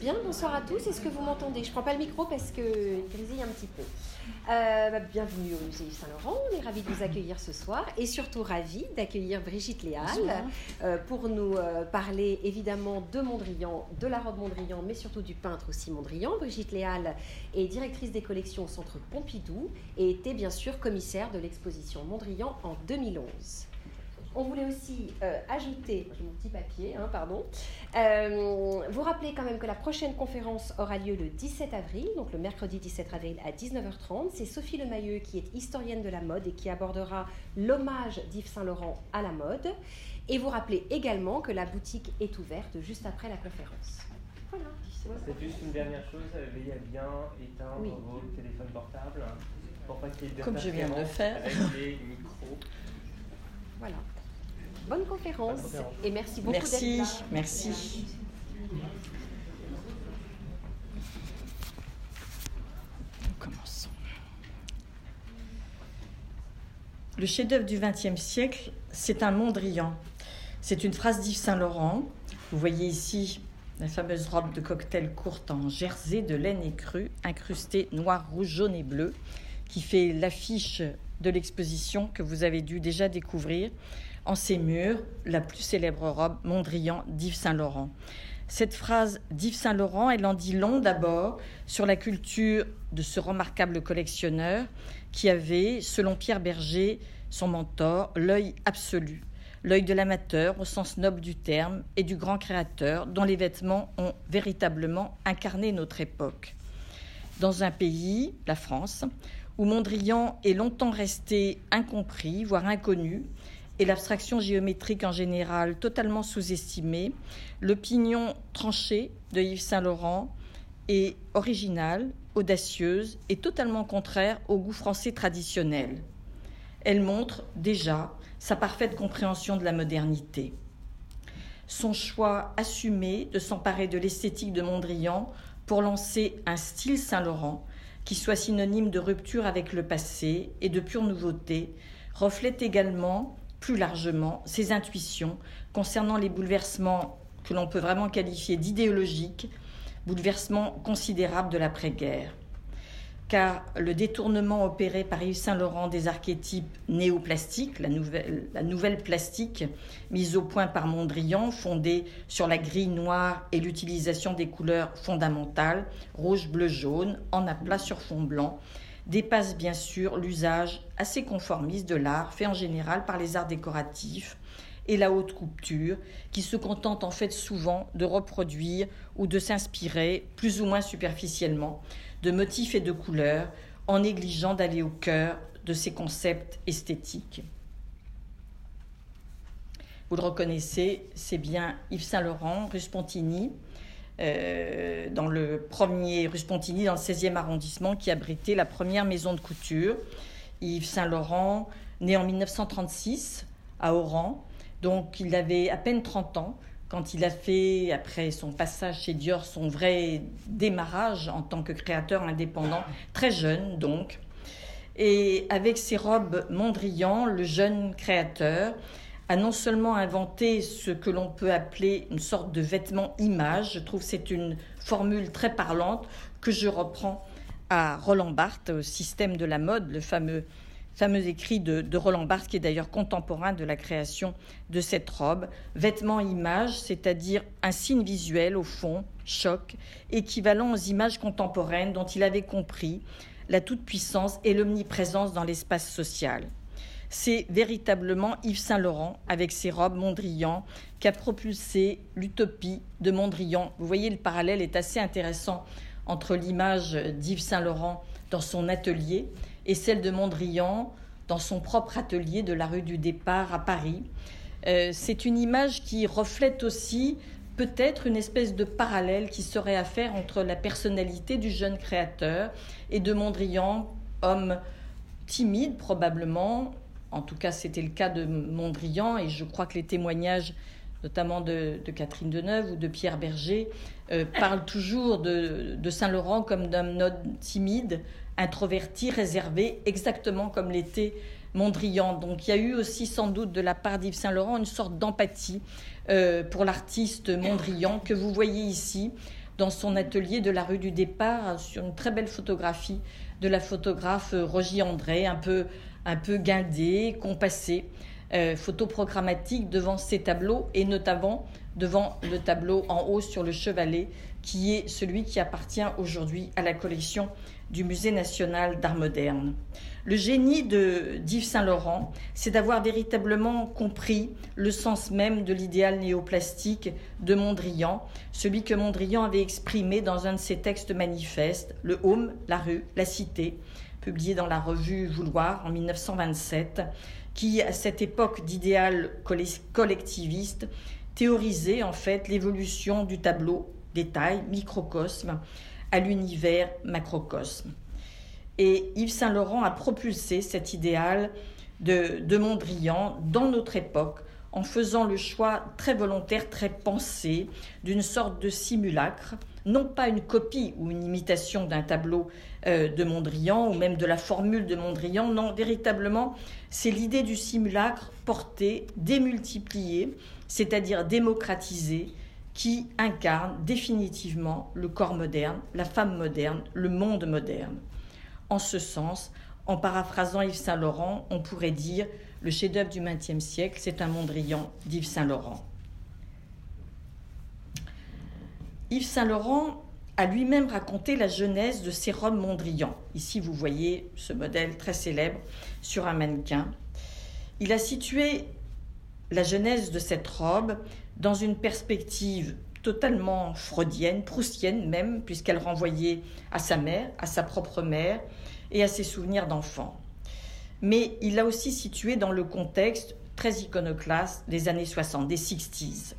Bien, bonsoir à tous. Est-ce que vous m'entendez? Je ne prends pas le micro parce qu'il grésille un petit peu. Euh, bah, bienvenue au musée Saint-Laurent. On est ravis de vous accueillir ce soir et surtout ravis d'accueillir Brigitte Léal euh, pour nous euh, parler évidemment de Mondrian, de la robe Mondrian, mais surtout du peintre aussi Mondrian. Brigitte Léal est directrice des collections au Centre Pompidou et était bien sûr commissaire de l'exposition Mondrian en 2011. On voulait aussi euh, ajouter, j'ai mon petit papier, hein, pardon, euh, vous rappelez quand même que la prochaine conférence aura lieu le 17 avril, donc le mercredi 17 avril à 19h30. C'est Sophie Lemayeux qui est historienne de la mode et qui abordera l'hommage d'Yves Saint-Laurent à la mode. Et vous rappelez également que la boutique est ouverte juste après la conférence. Voilà. C'est juste une dernière chose, veillez à bien éteindre vos téléphones portables pour pas qu'il y ait Comme je viens de le faire. Avec les micros. Voilà. Bonne conférence, et merci beaucoup Merci, merci. Commençons. Le chef-d'œuvre du XXe siècle, c'est un Mondrian. C'est une phrase d'Yves Saint-Laurent. Vous voyez ici la fameuse robe de cocktail courte en jersey de laine écrue, incrustée noir, rouge, jaune et bleu, qui fait l'affiche de l'exposition que vous avez dû déjà découvrir en ses murs la plus célèbre robe Mondrian d'Yves Saint-Laurent. Cette phrase d'Yves Saint-Laurent, elle en dit long d'abord sur la culture de ce remarquable collectionneur qui avait, selon Pierre Berger, son mentor, l'œil absolu, l'œil de l'amateur au sens noble du terme et du grand créateur dont les vêtements ont véritablement incarné notre époque. Dans un pays, la France, où Mondrian est longtemps resté incompris, voire inconnu, et l'abstraction géométrique en général totalement sous-estimée, l'opinion tranchée de Yves Saint-Laurent est originale, audacieuse et totalement contraire au goût français traditionnel. Elle montre déjà sa parfaite compréhension de la modernité. Son choix assumé de s'emparer de l'esthétique de Mondrian pour lancer un style Saint-Laurent qui soit synonyme de rupture avec le passé et de pure nouveauté reflète également plus largement ses intuitions concernant les bouleversements que l'on peut vraiment qualifier d'idéologiques, bouleversements considérables de l'après-guerre. Car le détournement opéré par Yves Saint-Laurent des archétypes néoplastiques, la nouvelle, la nouvelle plastique mise au point par Mondrian, fondée sur la grille noire et l'utilisation des couleurs fondamentales, rouge, bleu, jaune, en aplat sur fond blanc, dépasse bien sûr l'usage assez conformiste de l'art fait en général par les arts décoratifs et la haute couture, qui se contentent en fait souvent de reproduire ou de s'inspirer, plus ou moins superficiellement, de motifs et de couleurs, en négligeant d'aller au cœur de ces concepts esthétiques. Vous le reconnaissez, c'est bien Yves Saint-Laurent, Ruspontini, euh, dans le premier rue Spontini, dans le 16e arrondissement, qui abritait la première maison de couture. Yves Saint-Laurent, né en 1936 à Oran, donc il avait à peine 30 ans quand il a fait, après son passage chez Dior, son vrai démarrage en tant que créateur indépendant, très jeune donc. Et avec ses robes Mondrian, le jeune créateur a non seulement inventé ce que l'on peut appeler une sorte de vêtement image, je trouve c'est une formule très parlante que je reprends à Roland Barthes, au système de la mode, le fameux, écrit de, de Roland Barthes, qui est d'ailleurs contemporain de la création de cette robe. Vêtement image, c'est-à-dire un signe visuel au fond, choc, équivalent aux images contemporaines dont il avait compris la toute-puissance et l'omniprésence dans l'espace social c'est véritablement Yves Saint-Laurent, avec ses robes Mondrian, qui a propulsé l'utopie de Mondrian. Vous voyez, le parallèle est assez intéressant entre l'image d'Yves Saint-Laurent dans son atelier et celle de Mondrian dans son propre atelier de la rue du Départ à Paris. Euh, c'est une image qui reflète aussi peut-être une espèce de parallèle qui serait à faire entre la personnalité du jeune créateur et de Mondrian, homme timide probablement, en tout cas, c'était le cas de Mondrian, et je crois que les témoignages, notamment de, Catherine Deneuve ou de Pierre Berger, euh, parlent toujours de, Saint-Laurent comme d'un homme timide, introverti, réservé, exactement comme l'était Mondrian. Donc il y a eu aussi sans doute de la part d'Yves Saint-Laurent une sorte d'empathie euh, pour l'artiste Mondrian que vous voyez ici dans son atelier de la rue du départ sur une très belle photographie de la photographe Roger André, un peu, un peu guindée, compassée, euh, devant ces tableaux et notamment devant le tableau en haut sur le chevalet qui est celui qui appartient aujourd'hui à la collection du Musée national d'art moderne. Le génie de d'Yves Saint-Laurent, c'est d'avoir véritablement compris le sens même de l'idéal néoplastique de Mondrian, celui que Mondrian avait exprimé dans un de ses textes manifestes, Le Home, la rue, la cité, publié dans la revue Vouloir en 1927, qui, à cette époque d'idéal collectiviste, théorisait en fait l'évolution du tableau, détail, microcosme, à l'univers macrocosme. Et Yves Saint-Laurent a propulsé cet idéal de, Mondrian dans notre époque en faisant le choix très volontaire, très pensé d'une sorte de simulacre, non pas une copie ou une imitation d'un tableau euh, de Mondrian ou même de la formule de Mondrian, non, véritablement, c'est l'idée du simulacre porté, démultiplié, c'est-à-dire démocratisé, qui incarne définitivement le corps moderne, la femme moderne, le monde moderne. En ce sens, en paraphrasant Yves Saint-Laurent, on pourrait dire le chef-d'œuvre du XXe siècle, c'est un Mondrian d'Yves Saint-Laurent. Yves Saint-Laurent a lui-même raconté la genèse de ses robes Mondrian. Ici, vous voyez ce modèle très célèbre sur un mannequin. Il a situé la genèse de cette robe dans une perspective totalement freudienne, proustienne même, puisqu'elle renvoyait à sa mère, à sa propre mère et à ses souvenirs d'enfant. Mais il l'a aussi situé dans le contexte très iconoclaste des années 60, des 60s.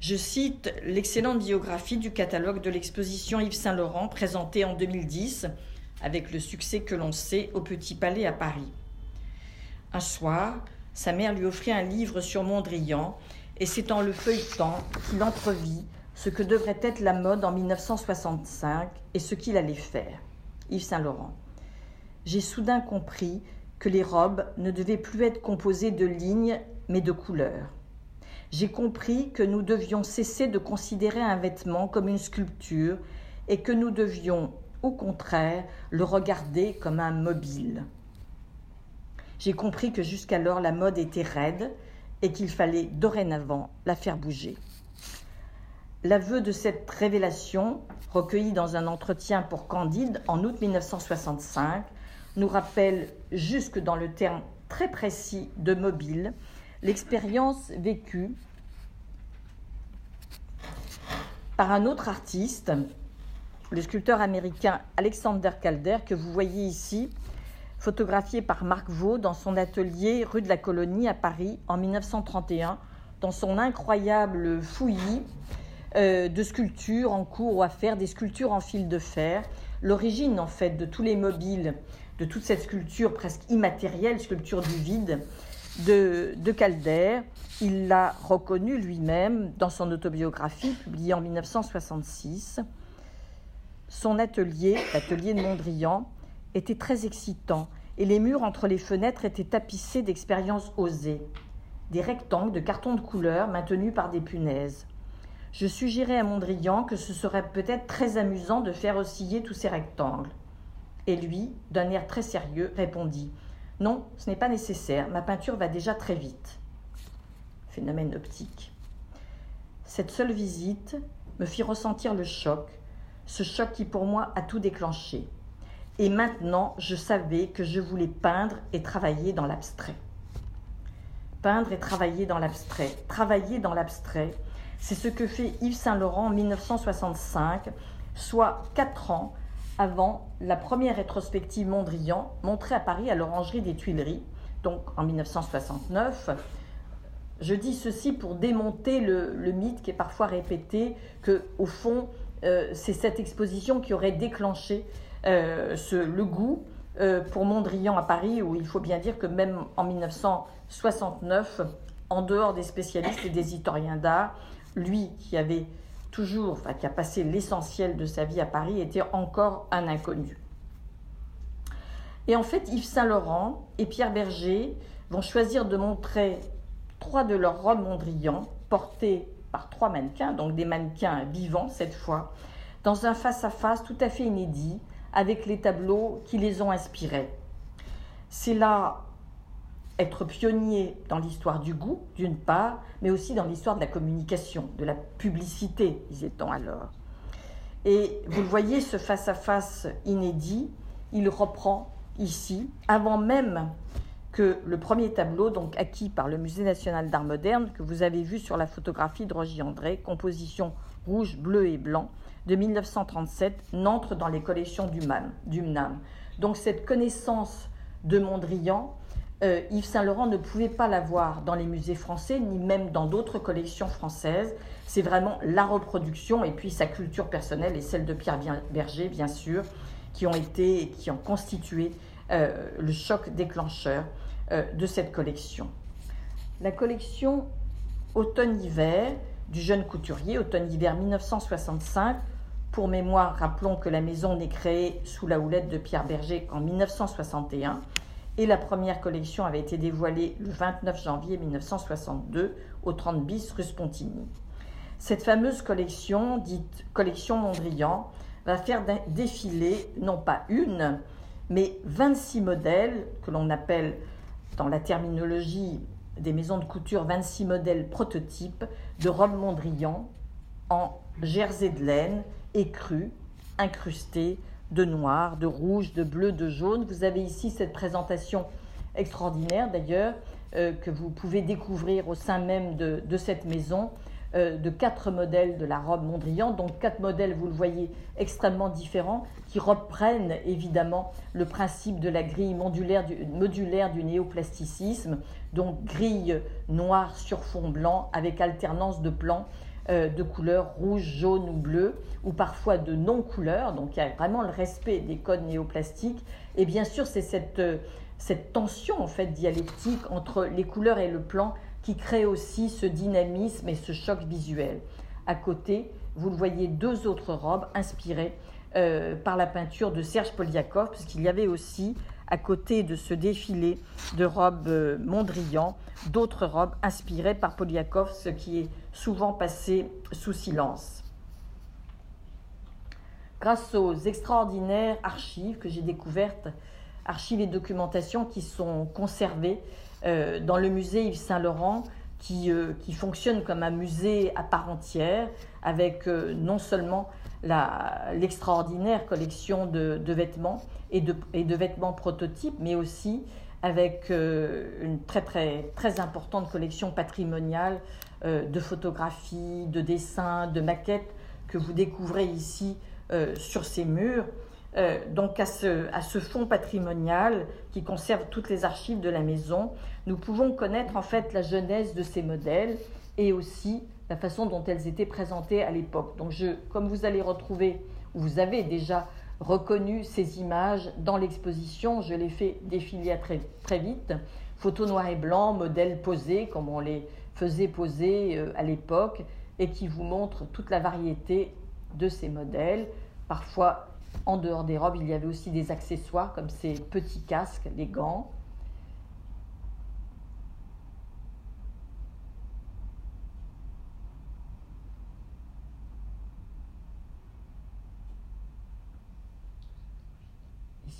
Je cite l'excellente biographie du catalogue de l'exposition Yves Saint-Laurent présentée en 2010 avec le succès que l'on sait au Petit Palais à Paris. Un soir, sa mère lui offrit un livre sur Mondrian et c'est en le feuilletant qu'il entrevit ce que devrait être la mode en 1965 et ce qu'il allait faire. Yves Saint-Laurent. J'ai soudain compris que les robes ne devaient plus être composées de lignes, mais de couleurs. J'ai compris que nous devions cesser de considérer un vêtement comme une sculpture et que nous devions, au contraire, le regarder comme un mobile. J'ai compris que jusqu'alors la mode était raide, et qu'il fallait dorénavant la faire bouger. L'aveu de cette révélation, recueilli dans un entretien pour Candide en août 1965, nous rappelle jusque dans le terme très précis de mobile l'expérience vécue par un autre artiste, le sculpteur américain Alexander Calder, que vous voyez ici, photographié par Marc Vaux dans son atelier rue de la Colonie à Paris en 1931, dans son incroyable fouillis euh, de sculptures en cours ou à faire, des sculptures en fil de fer. L'origine, en fait, de tous les mobiles, de toute cette sculpture presque immatérielle, sculpture du vide, de, de Calder, il l'a reconnu lui-même dans son autobiographie publiée en 1966. Son atelier, l'atelier de Mondrian, était très excitant et les murs entre les fenêtres étaient tapissés d'expériences osées. Des rectangles de carton de couleur maintenus par des punaises. Je suggérais à Mondrian que ce serait peut-être très amusant de faire osciller tous ces rectangles. Et lui, d'un air très sérieux, répondit Non, ce n'est pas nécessaire, ma peinture va déjà très vite. Phénomène optique. Cette seule visite me fit ressentir le choc, ce choc qui pour moi a tout déclenché. Et maintenant, je savais que je voulais peindre et travailler dans l'abstrait. Peindre et travailler dans l'abstrait. Travailler dans l'abstrait, c'est ce que fait Yves Saint-Laurent en 1965, soit quatre ans avant la première rétrospective Mondrian montrée à Paris à l'Orangerie des Tuileries, donc en 1969. Je dis ceci pour démonter le, mythe qui est parfois répété que, au fond, euh, c'est cette exposition qui aurait déclenché euh, le goût euh, pour Mondrian à Paris, où il faut bien dire que même en 1969, en dehors des spécialistes et des historiens d'art, lui qui avait toujours, qui a passé l'essentiel de sa vie à Paris, était encore un inconnu. Et en fait, Yves Saint-Laurent et Pierre Berger vont choisir de montrer trois de leurs robes Mondrian, portées par trois mannequins, donc des mannequins vivants cette fois, dans un face-à-face tout à fait inédit avec les tableaux qui les ont inspirés. C'est là être pionnier dans l'histoire du goût, d'une part, mais aussi dans l'histoire de la communication, de la publicité, disait-on alors. Et vous le voyez, ce face-à-face inédit, il reprend ici, avant même que le premier tableau, donc acquis par le Musée national d'art moderne, que vous avez vu sur la photographie de Roger André, composition rouge, bleu et blanc, de 1937, n'entre dans les collections du, MAM, MNAM. Donc cette connaissance de Mondrian, euh, Yves Saint-Laurent ne pouvait pas l'avoir dans les musées français, ni même dans d'autres collections françaises. C'est vraiment la reproduction et puis sa culture personnelle et celle de Pierre Berger, bien sûr, qui ont été, qui ont constitué euh, le choc déclencheur euh, de cette collection. La collection automne-hiver du jeune couturier, automne-hiver 1965. Pour mémoire, rappelons que la maison n'est créée sous la houlette de Pierre Berger qu'en 1961 et la première collection avait été dévoilée le 29 janvier 1962 au 30 bis rue Spontini. Cette fameuse collection, dite collection Mondrian, va faire défiler non pas une, mais 26 modèles que l'on appelle dans la terminologie des maisons de couture 26 modèles prototypes de robes Mondrian en jersey de laine écru, incrusté de noir, de rouge, de bleu, de jaune. Vous avez ici cette présentation extraordinaire d'ailleurs euh, que vous pouvez découvrir au sein même de, cette maison euh, de quatre modèles de la robe Mondrian, donc quatre modèles, vous le voyez, extrêmement différents, qui reprennent évidemment le principe de la grille modulaire du, modulaire du néoplasticisme, donc grille noire sur fond blanc avec alternance de plans de couleurs rouge, jaune ou bleu, ou parfois de non-couleurs, donc il y a vraiment le respect des codes néoplastiques. Et bien sûr, c'est cette, euh, cette tension en fait dialectique entre les couleurs et le plan qui crée aussi ce dynamisme et ce choc visuel. À côté, vous le voyez, deux autres robes inspirées euh, par la peinture de Serge Poliakov, puisqu'il y avait aussi, à côté de ce défilé de robes Mondrian, d'autres robes inspirées par Poliakov, ce qui est souvent passé sous silence. Grâce aux extraordinaires archives que j'ai découvertes, archives et documentations qui sont conservées euh, dans le musée Yves Saint-Laurent, qui, euh, qui, fonctionne comme un musée à part entière, avec euh, non seulement l'extraordinaire collection de, vêtements et de, vêtements prototypes, mais aussi avec une très, très, très importante collection patrimoniale euh, de photographies, de dessins, de maquettes que vous découvrez ici euh, sur ces murs. Euh, donc à ce, à ce fonds patrimonial qui conserve toutes les archives de la maison, nous pouvons connaître en fait la genèse de ces modèles et aussi la façon dont elles étaient présentées à l'époque. Donc je, comme vous allez retrouver, ou vous avez déjà reconnu ces images dans l'exposition, je les fais défiler très, très vite. Photos noir et blanc, modèles posés comme on les faisait poser euh, à l'époque et qui vous montre toute la variété de ces modèles. Parfois, en dehors des robes, il y avait aussi des accessoires comme ces petits casques, les gants.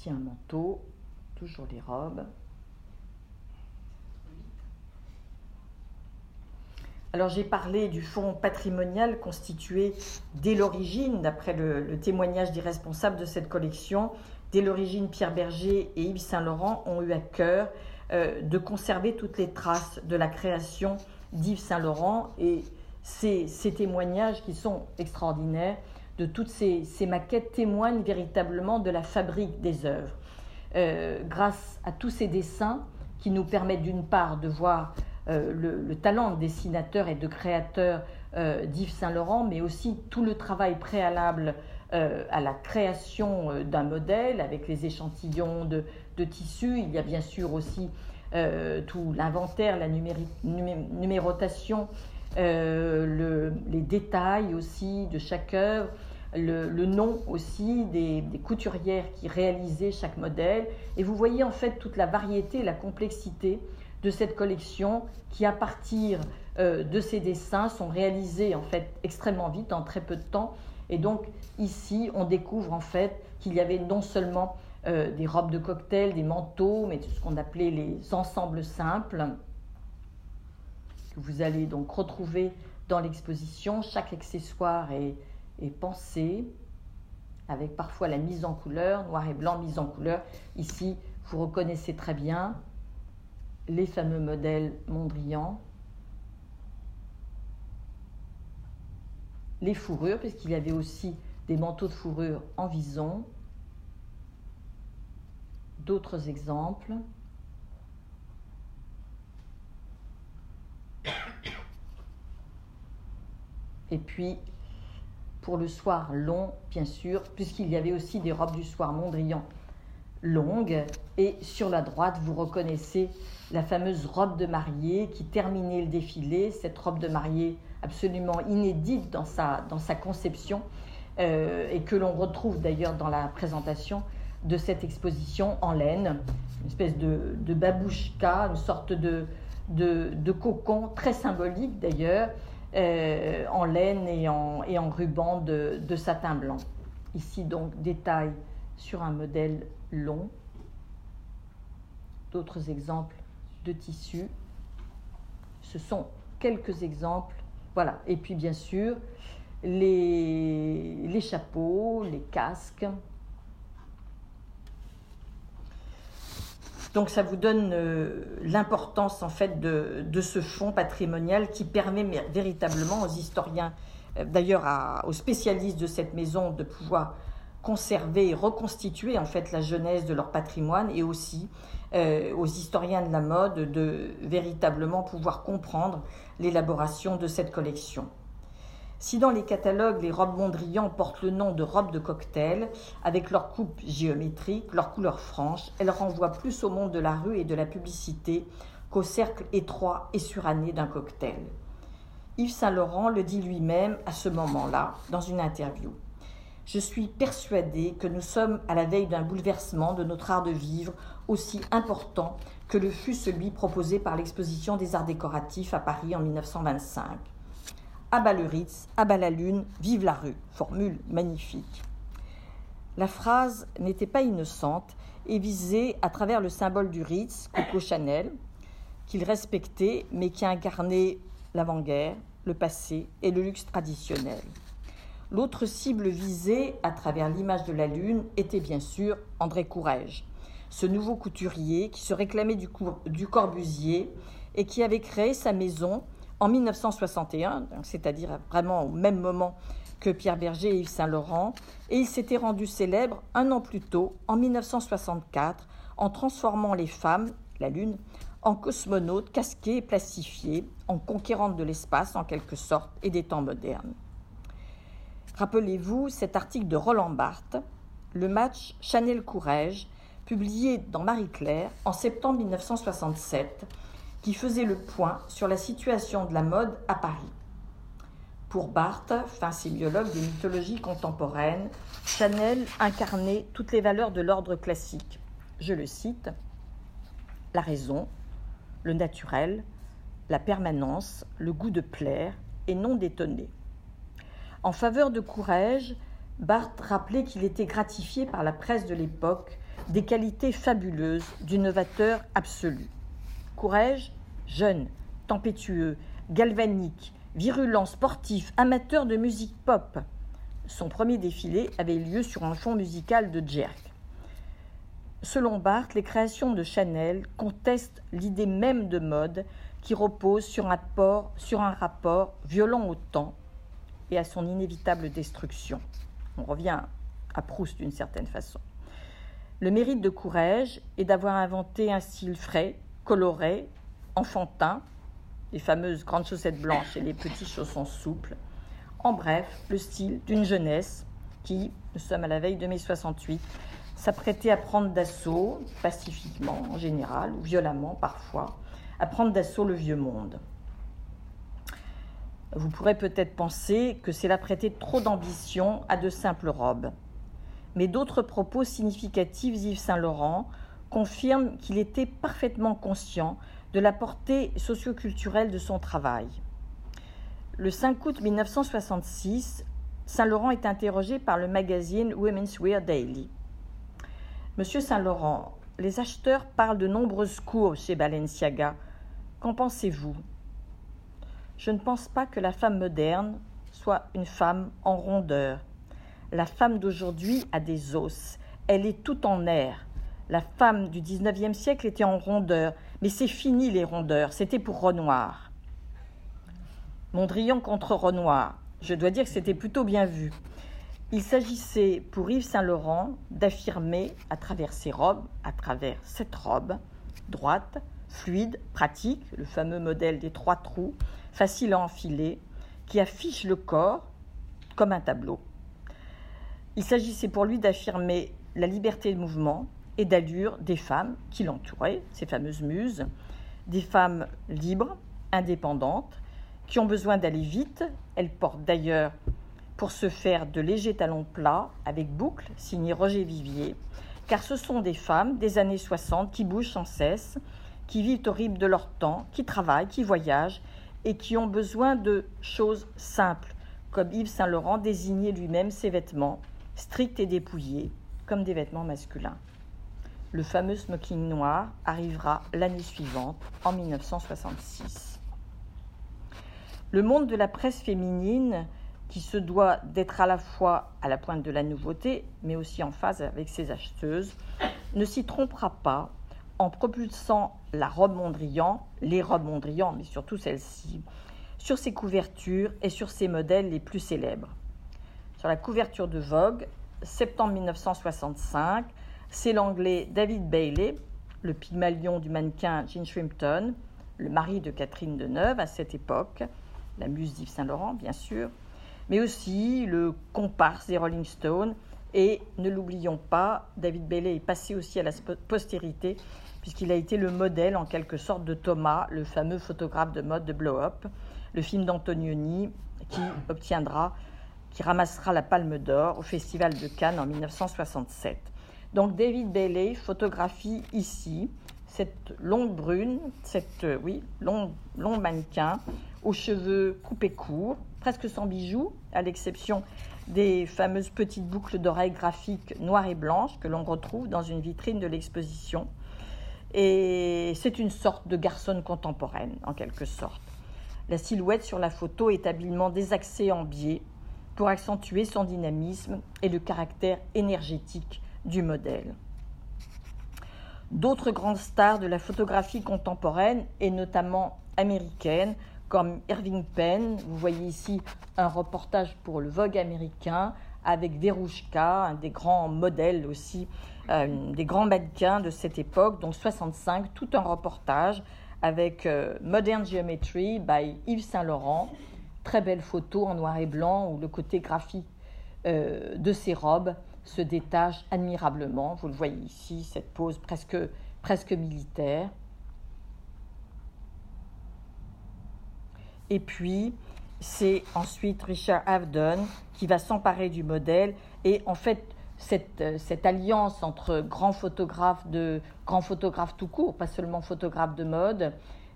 Un manteau, toujours les robes. Alors j'ai parlé du fonds patrimonial constitué dès l'origine, d'après le, témoignage des responsables de cette collection, dès l'origine Pierre Berger et Yves Saint-Laurent ont eu à cœur euh, de conserver toutes les traces de la création d'Yves Saint-Laurent et ces, témoignages qui sont extraordinaires de toutes ces, maquettes témoignent véritablement de la fabrique des œuvres. Euh, grâce à tous ces dessins qui nous permettent d'une part de voir euh, le, talent de dessinateur et de créateur euh, d'Yves Saint-Laurent, mais aussi tout le travail préalable à la création d'un modèle avec les échantillons de, de tissus. Il y a bien sûr aussi tout l'inventaire, la numérotation, les détails aussi de chaque œuvre. Le, nom aussi des, des, couturières qui réalisaient chaque modèle. Et vous voyez en fait toute la variété, la complexité de cette collection qui, à partir euh, de ces dessins, sont réalisés en fait extrêmement vite, en très peu de temps. Et donc ici, on découvre en fait qu'il y avait non seulement euh, des robes de cocktail, des manteaux, mais ce qu'on appelait les ensembles simples, que vous allez donc retrouver dans l'exposition. Chaque accessoire est, est pensé avec parfois la mise en couleur, noir et blanc, mise en couleur. Ici, vous reconnaissez très bien les fameux modèles Mondrian, les fourrures, puisqu'il y avait aussi des manteaux de fourrure en vison, d'autres exemples. Et puis, pour le soir long, bien sûr, puisqu'il y avait aussi des robes du soir Mondrian longues. Et sur la droite, vous reconnaissez la fameuse robe de mariée qui terminait le défilé, cette robe de mariée absolument inédite dans sa, conception, euh, et que l'on retrouve d'ailleurs dans la présentation de cette exposition en laine, une espèce de, de babouchka, une sorte de, de, cocon très symbolique d'ailleurs, euh, en laine et en, ruban de, satin blanc. Ici donc détail sur un modèle long. D'autres exemples de tissus. Ce sont quelques exemples. Voilà. Et puis bien sûr, les chapeaux, les casques, Donc ça vous donne euh, l'importance en fait de, ce fonds patrimonial qui permet véritablement aux historiens, euh, d'ailleurs aux spécialistes de cette maison, de pouvoir conserver et reconstituer en fait la genèse de leur patrimoine et aussi euh, aux historiens de la mode de véritablement pouvoir comprendre l'élaboration de cette collection. Si dans les catalogues, les robes Mondrian portent le nom de robes de cocktail, avec leur coupe géométrique, leur couleur franche, elles renvoient plus au monde de la rue et de la publicité qu'au cercle étroit et suranné d'un cocktail. Yves Saint-Laurent le dit lui-même à ce moment-là, dans une interview. Je suis persuadé que nous sommes à la veille d'un bouleversement de notre art de vivre aussi important que le fut celui proposé par l'exposition des arts décoratifs à Paris en 1925 à bas le Ritz, à bas la lune, vive la rue. Formule magnifique. La phrase n'était pas innocente et visait à travers le symbole du Ritz, Coco Chanel, qu'il respectait mais qui incarnait l'avant-guerre, le passé et le luxe traditionnel. L'autre cible visée à travers l'image de la lune était bien sûr André Courrèges, ce nouveau couturier qui se réclamait du, du Corbusier et qui avait créé sa maison en 1961, c'est-à-dire vraiment au même moment que Pierre Berger et Yves Saint-Laurent, et il s'était rendu célèbre un an plus tôt, en 1964, en transformant les femmes, la Lune, en cosmonautes casquées et plastifiées, en conquérantes de l'espace en quelque sorte et des temps modernes. Rappelez-vous cet article de Roland Barthes, le match Chanel-Courrèges, publié dans Marie-Claire en septembre 1967, qui faisait le point sur la situation de la mode à Paris. Pour Barthes, fin sémiologue des mythologies contemporaines, Chanel incarnait toutes les valeurs de l'ordre classique. Je le cite la raison, le naturel, la permanence, le goût de plaire et non d'étonner. En faveur de Courrèges, Barthes rappelait qu'il était gratifié par la presse de l'époque des qualités fabuleuses du novateur absolu. Courrèges, jeune, tempétueux, galvanique, virulent, sportif, amateur de musique pop. Son premier défilé avait lieu sur un fond musical de jerk. Selon Barthes, les créations de Chanel contestent l'idée même de mode qui repose sur un, sur un rapport violent au temps et à son inévitable destruction. On revient à Proust d'une certaine façon. Le mérite de Courrèges est d'avoir inventé un style frais, coloré, enfantin, les fameuses grandes chaussettes blanches et les petits chaussons souples. En bref, le style d'une jeunesse qui, nous sommes à la veille de mai 68, s'apprêtait à prendre d'assaut, pacifiquement en général, ou violemment parfois, à prendre d'assaut le vieux monde. Vous pourrez peut-être penser que c'est là trop d'ambition à de simples robes. Mais d'autres propos significatifs d'Yves Saint-Laurent confirment qu'il était parfaitement conscient de la portée socioculturelle de son travail. Le 5 août 1966, Saint-Laurent est interrogé par le magazine Women's Wear Daily. Monsieur Saint-Laurent, les acheteurs parlent de nombreuses cours chez Balenciaga. Qu'en pensez-vous? Je ne pense pas que la femme moderne soit une femme en rondeur. La femme d'aujourd'hui a des os. Elle est tout en air. La femme du 19e siècle était en rondeur, mais c'est fini les rondeurs, c'était pour Renoir. Mondrian contre Renoir, je dois dire que c'était plutôt bien vu. Il s'agissait pour Yves Saint-Laurent d'affirmer à travers ses robes, à travers cette robe, droite, fluide, pratique, le fameux modèle des trois trous, facile à enfiler, qui affiche le corps comme un tableau. Il s'agissait pour lui d'affirmer la liberté de mouvement et d'allure des femmes qui l'entouraient, ces fameuses muses, des femmes libres, indépendantes, qui ont besoin d'aller vite. Elles portent d'ailleurs pour se faire de légers talons plats avec boucles signé Roger Vivier, car ce sont des femmes des années 60 qui bougent sans cesse, qui vivent au rythme de leur temps, qui travaillent, qui voyagent et qui ont besoin de choses simples, comme Yves Saint-Laurent désignait lui-même ses vêtements, stricts et dépouillés, comme des vêtements masculins. Le fameux smoking noir arrivera l'année suivante, en 1966. Le monde de la presse féminine, qui se doit d'être à la fois à la pointe de la nouveauté, mais aussi en phase avec ses acheteuses, ne s'y trompera pas en propulsant la robe Mondrian, les robes Mondrian, mais surtout celle-ci, sur ses couvertures et sur ses modèles les plus célèbres. Sur la couverture de Vogue, septembre 1965, c'est l'anglais David Bailey, le pygmalion du mannequin Jean Shrimpton, le mari de Catherine Deneuve à cette époque, la muse d'Yves Saint-Laurent bien sûr, mais aussi le comparse des Rolling Stones. Et ne l'oublions pas, David Bailey est passé aussi à la postérité puisqu'il a été le modèle en quelque sorte de Thomas, le fameux photographe de mode de Blow Up, le film d'Antonioni qui obtiendra, qui ramassera la Palme d'Or au Festival de Cannes en 1967. Donc David Bailey photographie ici cette longue brune, cette oui, long, long mannequin aux cheveux coupés courts, presque sans bijoux, à l'exception des fameuses petites boucles d'oreilles graphiques noires et blanches que l'on retrouve dans une vitrine de l'exposition. Et c'est une sorte de garçonne contemporaine, en quelque sorte. La silhouette sur la photo est habilement désaxée en biais pour accentuer son dynamisme et le caractère énergétique du modèle. D'autres grandes stars de la photographie contemporaine, et notamment américaine, comme Irving Penn, vous voyez ici un reportage pour le Vogue américain avec Verouchka, un des grands modèles aussi euh, des grands mannequins de cette époque, dont 65, tout un reportage avec euh, Modern Geometry by Yves Saint-Laurent. Très belle photo en noir et blanc où le côté graphique euh, de ses robes se détache admirablement. Vous le voyez ici, cette pose presque, presque militaire. Et puis, c'est ensuite Richard Avedon qui va s'emparer du modèle et en fait euh, cette, alliance entre grands photographes, de, grands photographes tout court, pas seulement photographes de mode,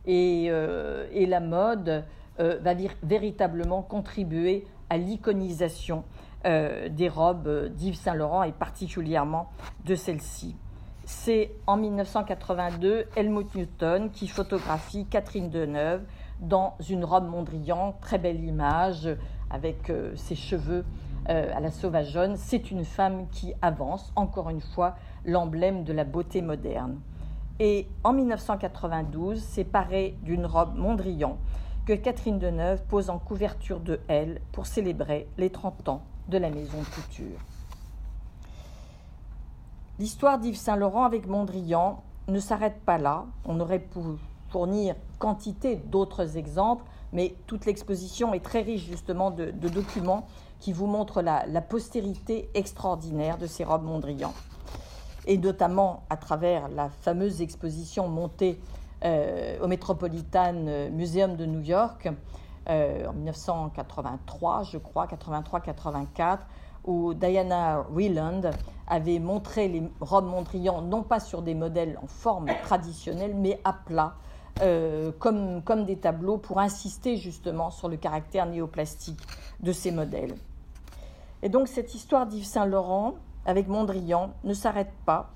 et, euh, la mode euh, va véritablement contribuer à l'iconisation des robes d'Yves Saint-Laurent et particulièrement de celle-ci. C'est en 1982 Helmut Newton qui photographie Catherine Deneuve dans une robe Mondrian, très belle image avec ses cheveux euh, à la sauvageonne, c'est une femme qui avance, encore une fois, l'emblème de la beauté moderne. Et en 1992, c'est paré d'une robe Mondrian que Catherine Deneuve pose en couverture de Elle pour célébrer les 30 ans de la maison de couture. L'histoire d'Yves Saint-Laurent avec Mondrian ne s'arrête pas là. On aurait pu fournir quantité d'autres exemples, mais toute l'exposition est très riche justement de documents qui vous montre la, postérité extraordinaire de ces robes Mondrian. Et notamment à travers la fameuse exposition montée euh, au Metropolitan Museum de New York euh, en 1983, je crois, 83-84, où Diana Wieland avait montré les robes Mondrian non pas sur des modèles en forme traditionnelle, mais à plat, comme, comme des tableaux pour insister justement sur le caractère néoplastique de ces modèles. Et donc cette histoire d'Yves Saint-Laurent avec Mondrian ne s'arrête pas,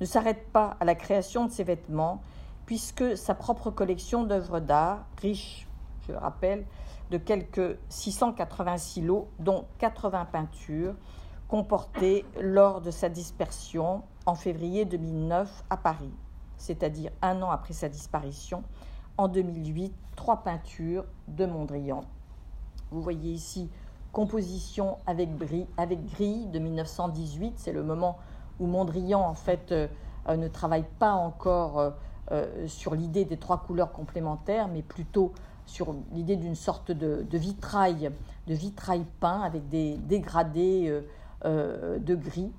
ne s'arrête pas à la création de ses vêtements, puisque sa propre collection d'œuvres d'art, riche, je le rappelle, de quelques 686 lots, dont 80 peintures, comportait lors de sa dispersion en février 2009 à Paris, c'est-à-dire un an après sa disparition, en 2008, trois peintures de Mondrian. Vous voyez ici composition avec, gris de 1918, c'est le moment où Mondrian en fait euh, euh, ne travaille pas encore euh, sur l'idée des trois couleurs complémentaires, mais plutôt sur l'idée d'une sorte de, vitrail, de vitrail peint avec des dégradés de gris,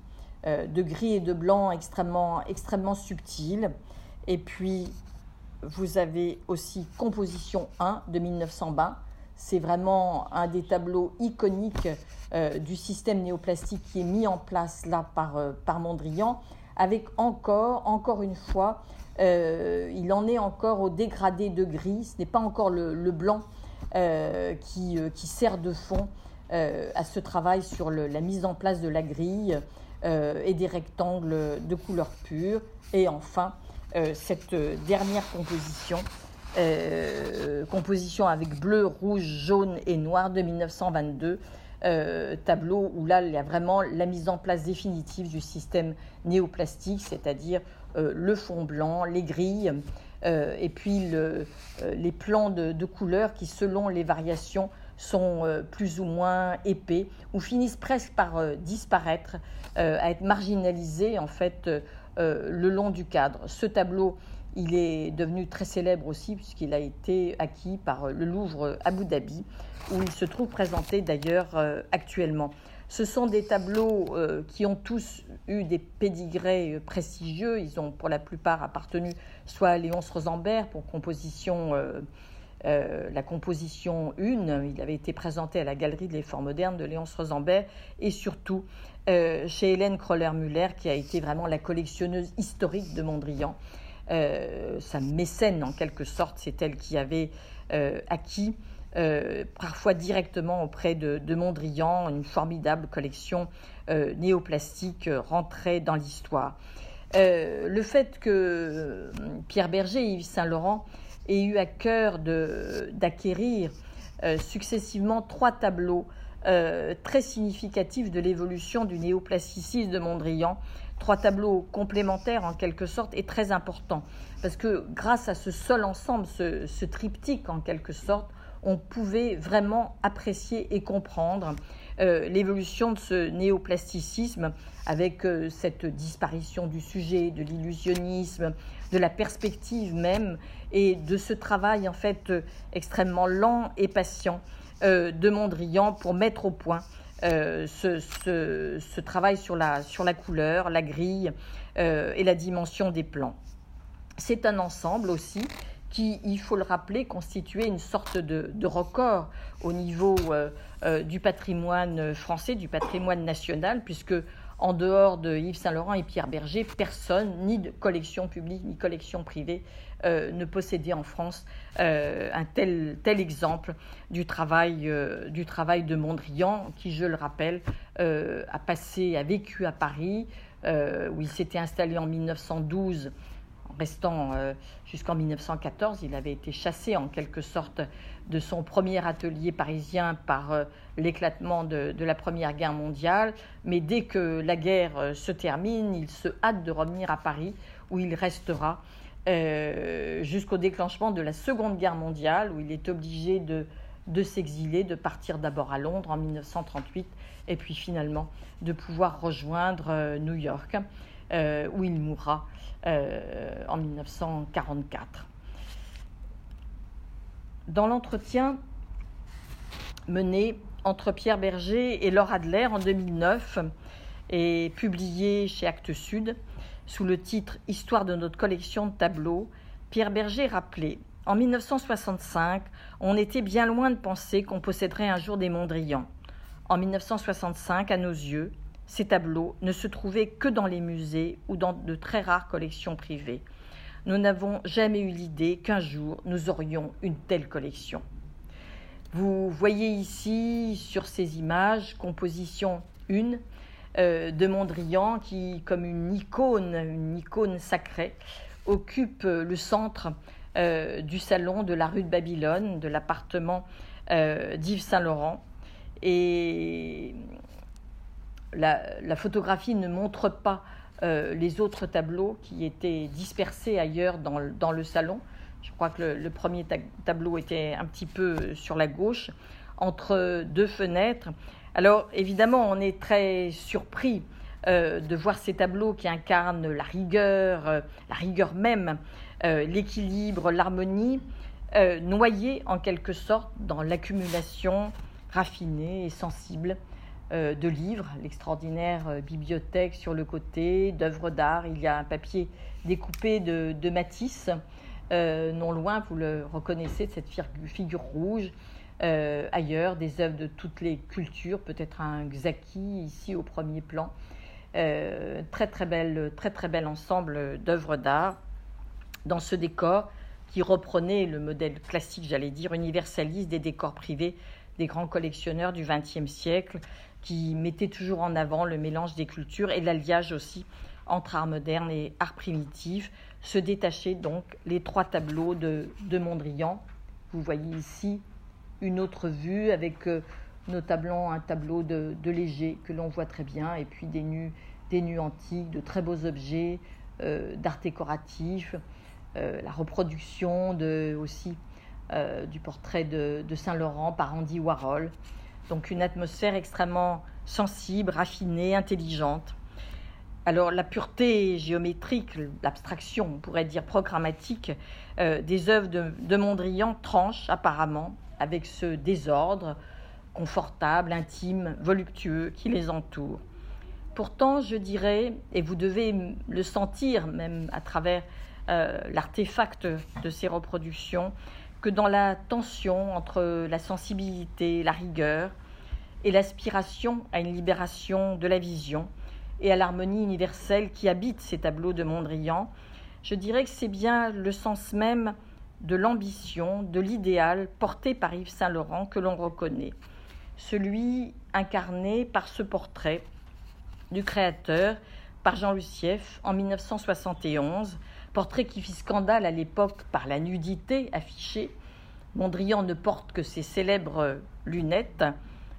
de gris et de blanc extrêmement, subtils. Et puis, vous avez aussi Composition 1 de 1920 c'est vraiment un des tableaux iconiques euh, du système néoplastique qui est mis en place là par, euh, par Mondrian, avec encore, encore une fois, euh, il en est encore au dégradé de gris, ce n'est pas encore le, blanc qui, qui, sert de fond à ce travail sur la mise en place de la grille et des rectangles de couleur pure. Et enfin, cette dernière composition euh, composition avec bleu, rouge, jaune et noir de 1922. Euh, tableau où là, il y a vraiment la mise en place définitive du système néoplastique, c'est-à-dire euh, le fond blanc, les grilles, et puis les plans de, couleurs qui, selon les variations, sont plus ou moins épais ou finissent presque par disparaître, à être marginalisés en fait le long du cadre. Ce tableau il est devenu très célèbre aussi puisqu'il a été acquis par le Louvre Abu Dhabi, où il se trouve présenté d'ailleurs euh, actuellement. Ce sont des tableaux euh, qui ont tous eu des pédigrés prestigieux. Ils ont pour la plupart appartenu soit à Léonce Rosenberg pour composition, euh, la composition 1. Il avait été présenté à la Galerie de l'Effort moderne de Léonce Rosenberg et surtout chez Hélène Kroller-Müller qui a été vraiment la collectionneuse historique de Mondrian euh, sa mécène en quelque sorte, c'est elle qui avait euh, acquis, euh, parfois directement auprès de, Mondrian, une formidable collection néoplastique rentrée dans l'histoire. le fait que Pierre Berger et Yves Saint-Laurent aient eu à cœur d'acquérir successivement trois tableaux très significatifs de l'évolution du néoplasticisme de Mondrian trois tableaux complémentaires en quelque sorte est très important. Parce que grâce à ce seul ensemble, ce, triptyque en quelque sorte, on pouvait vraiment apprécier et comprendre euh, l'évolution de ce néoplasticisme avec euh, cette disparition du sujet, de l'illusionnisme, de la perspective même et de ce travail en fait extrêmement lent et patient euh, de Mondrian pour mettre au point euh, ce, travail sur la, sur la couleur, la grille euh, et la dimension des plans. C'est un ensemble aussi qui, il faut le rappeler, constituait une sorte de, record au niveau euh, du patrimoine français, du patrimoine national, puisque en dehors de Yves Saint-Laurent et Pierre Berger, personne, ni de collection publique, ni collection privée, euh, ne possédait en France euh, un tel, exemple du travail, euh, du travail de Mondrian, qui, je le rappelle, a passé, a vécu à Paris, où il s'était installé en 1912 restant jusqu'en 1914. Il avait été chassé en quelque sorte de son premier atelier parisien par l'éclatement de, la Première Guerre mondiale. Mais dès que la guerre se termine, il se hâte de revenir à Paris, où il restera euh, jusqu'au déclenchement de la Seconde Guerre mondiale, où il est obligé de, s'exiler, de partir d'abord à Londres en 1938, et puis finalement de pouvoir rejoindre euh, New York, euh, où il mourra en 1944. Dans l'entretien mené entre Pierre Berger et Laura Adler en 2009 et publié chez Actes Sud, sous le titre Histoire de notre collection de tableaux, Pierre Berger rappelait En 1965, on était bien loin de penser qu'on posséderait un jour des Mondrian. En 1965, à nos yeux, ces tableaux ne se trouvaient que dans les musées ou dans de très rares collections privées. nous n'avons jamais eu l'idée qu'un jour nous aurions une telle collection. Vous voyez ici sur ces images, composition 1 euh, de Mondrian qui, comme une icône, une icône sacrée, occupe le centre euh, du salon de la rue de Babylone, de l'appartement euh, d'Yves Saint-Laurent. Et la, photographie ne montre pas euh, les autres tableaux qui étaient dispersés ailleurs dans, le salon. Je crois que le, premier tableau était un petit peu sur la gauche, entre deux fenêtres. Alors évidemment, on est très surpris euh, de voir ces tableaux qui incarnent la rigueur, euh, la rigueur même, l'équilibre, l'harmonie, noyés en quelque sorte dans l'accumulation raffinée et sensible euh, de livres, l'extraordinaire euh, bibliothèque sur le côté, d'œuvres d'art. Il y a un papier découpé de, Matisse, euh, non loin, vous le reconnaissez, cette figure rouge. ailleurs, des œuvres de toutes les cultures, peut-être un Xaki ici au premier plan. très belle, très très bel ensemble d'œuvres d'art dans ce décor qui reprenait le modèle classique, j'allais dire, universaliste des décors privés des grands collectionneurs du XXe siècle, qui mettait toujours en avant le mélange des cultures et l'alliage aussi entre art moderne et art primitif. Se détachaient donc les trois tableaux de, de Mondrian. Vous voyez ici une autre vue avec euh, notamment un tableau de, Léger que l'on voit très bien, et puis des nus, des nus antiques, de très beaux objets euh, d'art décoratif, euh, la reproduction de, aussi du portrait de, de Saint-Laurent par Andy Warhol. Donc une atmosphère extrêmement sensible, raffinée, intelligente. Alors la pureté géométrique, l'abstraction, on pourrait dire programmatique, euh, des œuvres de, Mondrian tranche apparemment avec ce désordre confortable, intime, voluptueux qui les entoure. Pourtant, je dirais, et vous devez le sentir même à travers euh, l'artefact de ces reproductions, que dans la tension entre la sensibilité, la rigueur et l'aspiration à une libération de la vision et à l'harmonie universelle qui habite ces tableaux de Mondrian, je dirais que c'est bien le sens même de l'ambition, de l'idéal porté par Yves Saint-Laurent que l'on reconnaît, celui incarné par ce portrait du créateur par Jean Lucieff en 1971, portrait qui fit scandale à l'époque par la nudité affichée. Mondrian ne porte que ses célèbres lunettes,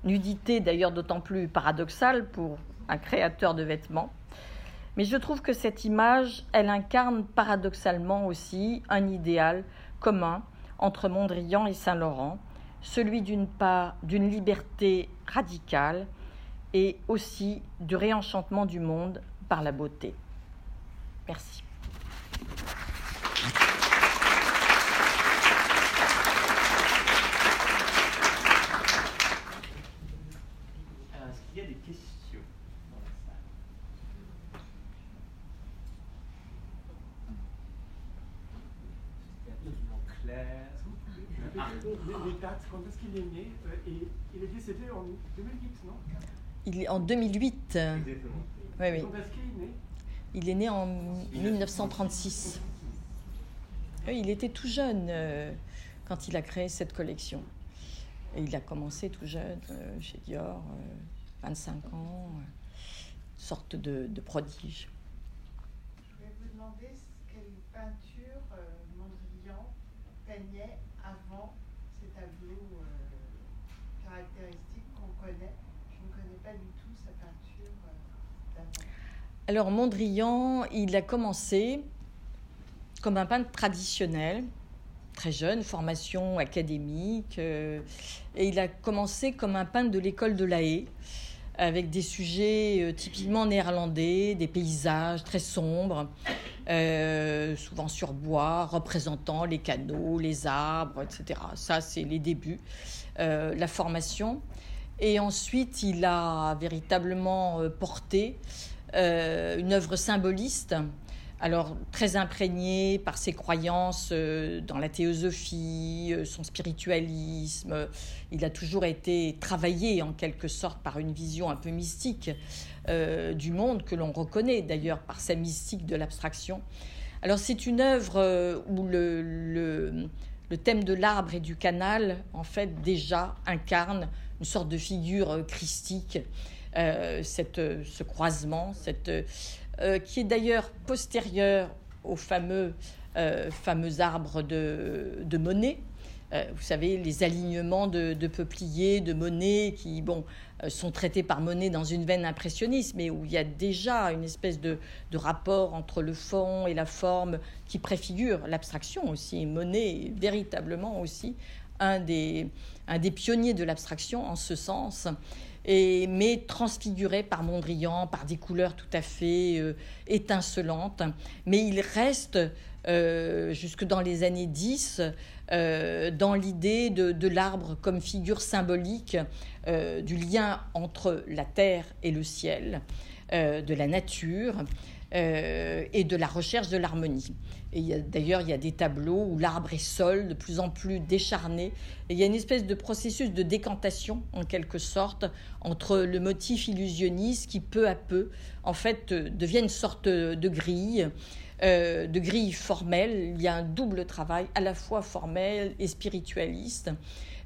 nudité d'ailleurs d'autant plus paradoxale pour un créateur de vêtements. Mais je trouve que cette image, elle incarne paradoxalement aussi un idéal commun entre Mondrian et Saint-Laurent, celui d'une part d'une liberté radicale et aussi du réenchantement du monde par la beauté. Merci. Quand est-ce qu'il est né euh, et il est décédé en 2008, non? Il est en 2008. Exactement. Oui, oui. Quand est-ce qu'il est né? Il est né en 1936. il était tout jeune euh, quand il a créé cette collection. Et il a commencé tout jeune euh, chez Dior, 25 euh, ans, sorte de, prodige. Je voulais vous demander quelle peinture Mondrian peignait avant ces tableaux caractéristiques qu'on connaît. Je ne connais pas du tout sa peinture d'avant. Alors Mondrian, il a commencé comme un peintre traditionnel, très jeune, formation académique, euh, et il a commencé comme un peintre de l'école de La Haye, avec des sujets euh, typiquement néerlandais, des paysages très sombres, euh, souvent sur bois, représentant les canaux, les arbres, etc. Ça, c'est les débuts, la formation. Et ensuite, il a véritablement porté une œuvre symboliste, alors très imprégnée par ses croyances euh, dans la théosophie, euh, son spiritualisme. Il a toujours été travaillé en quelque sorte par une vision un peu mystique du monde que l'on reconnaît d'ailleurs par sa mystique de l'abstraction. Alors c'est une œuvre où le, le, thème de l'arbre et du canal, en fait, déjà incarne une sorte de figure christique, cette, ce croisement, cette, qui est d'ailleurs postérieur au fameux, fameux arbre de, de Monet, euh, vous savez, les alignements de, peupliers, de Monet, qui bon, euh, sont traités par Monet dans une veine impressionniste, mais où il y a déjà une espèce de, rapport entre le fond et la forme qui préfigure l'abstraction aussi. Monet est véritablement aussi un des, un des pionniers de l'abstraction en ce sens. Mais transfiguré par Mondrian, par des couleurs tout à fait euh, étincelantes. Mais il reste, jusque dans les années 10, euh, dans l'idée de, l'arbre comme figure symbolique euh, du lien entre la terre et le ciel, euh, de la nature et de la recherche de l'harmonie. D'ailleurs, il y a des tableaux où l'arbre est seul, de plus en plus décharné. Il y a une espèce de processus de décantation, en quelque sorte, entre le motif illusionniste qui, peu à peu, en fait, devient une sorte de grille euh, de grille formelle. Il y a un double travail, à la fois formel et spiritualiste,